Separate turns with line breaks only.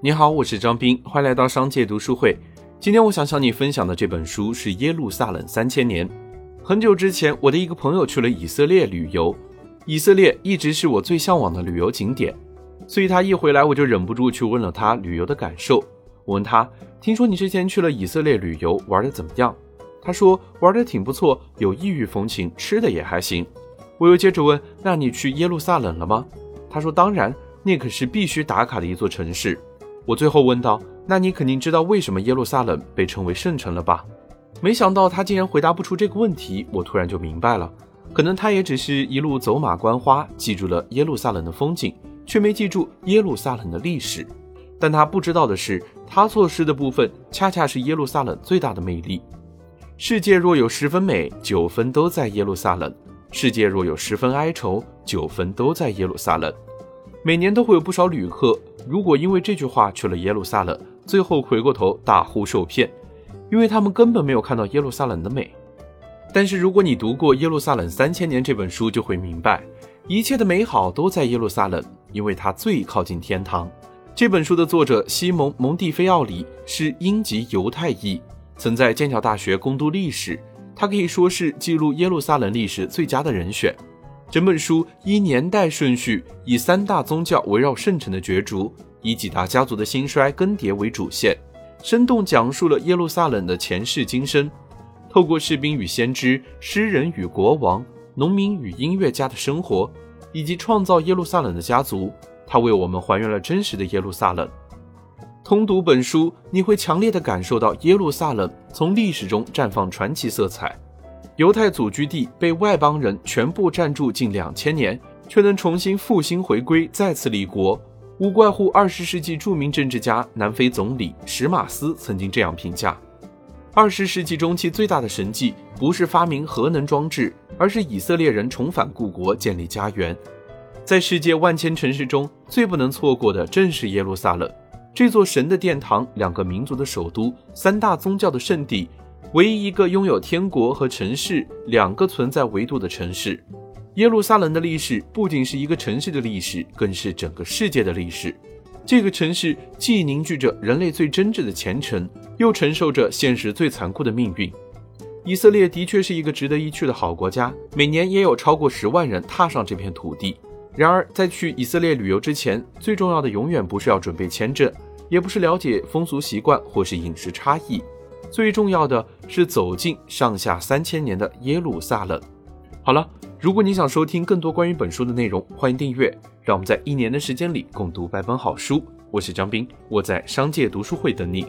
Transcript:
你好，我是张斌，欢迎来到商界读书会。今天我想向你分享的这本书是《耶路撒冷三千年》。很久之前，我的一个朋友去了以色列旅游，以色列一直是我最向往的旅游景点，所以他一回来，我就忍不住去问了他旅游的感受。我问他，听说你之前去了以色列旅游，玩的怎么样？他说玩的挺不错，有异域风情，吃的也还行。我又接着问，那你去耶路撒冷了吗？他说当然，那可是必须打卡的一座城市。我最后问道：“那你肯定知道为什么耶路撒冷被称为圣城了吧？”没想到他竟然回答不出这个问题，我突然就明白了，可能他也只是一路走马观花，记住了耶路撒冷的风景，却没记住耶路撒冷的历史。但他不知道的是，他错失的部分恰恰是耶路撒冷最大的魅力。世界若有十分美，九分都在耶路撒冷；世界若有十分哀愁，九分都在耶路撒冷。每年都会有不少旅客，如果因为这句话去了耶路撒冷，最后回过头大呼受骗，因为他们根本没有看到耶路撒冷的美。但是如果你读过《耶路撒冷三千年》这本书，就会明白，一切的美好都在耶路撒冷，因为它最靠近天堂。这本书的作者西蒙·蒙蒂菲奥里是英籍犹太裔，曾在剑桥大学攻读历史，他可以说是记录耶路撒冷历史最佳的人选。整本书依年代顺序，以三大宗教围绕圣城的角逐，以几大家族的兴衰更迭为主线，生动讲述了耶路撒冷的前世今生。透过士兵与先知、诗人与国王、农民与音乐家的生活，以及创造耶路撒冷的家族，他为我们还原了真实的耶路撒冷。通读本书，你会强烈地感受到耶路撒冷从历史中绽放传奇色彩。犹太祖居地被外邦人全部占住近两千年，却能重新复兴回归，再次立国，无怪乎二十世纪著名政治家、南非总理史马斯曾经这样评价：二十世纪中期最大的神迹，不是发明核能装置，而是以色列人重返故国，建立家园。在世界万千城市中最不能错过的，正是耶路撒冷，这座神的殿堂，两个民族的首都，三大宗教的圣地。唯一一个拥有天国和城市两个存在维度的城市，耶路撒冷的历史不仅是一个城市的历史，更是整个世界的历史。这个城市既凝聚着人类最真挚的虔诚，又承受着现实最残酷的命运。以色列的确是一个值得一去的好国家，每年也有超过十万人踏上这片土地。然而，在去以色列旅游之前，最重要的永远不是要准备签证，也不是了解风俗习惯或是饮食差异。最重要的是走进上下三千年的耶路撒冷。好了，如果你想收听更多关于本书的内容，欢迎订阅。让我们在一年的时间里共读百本好书。我是张斌，我在商界读书会等你。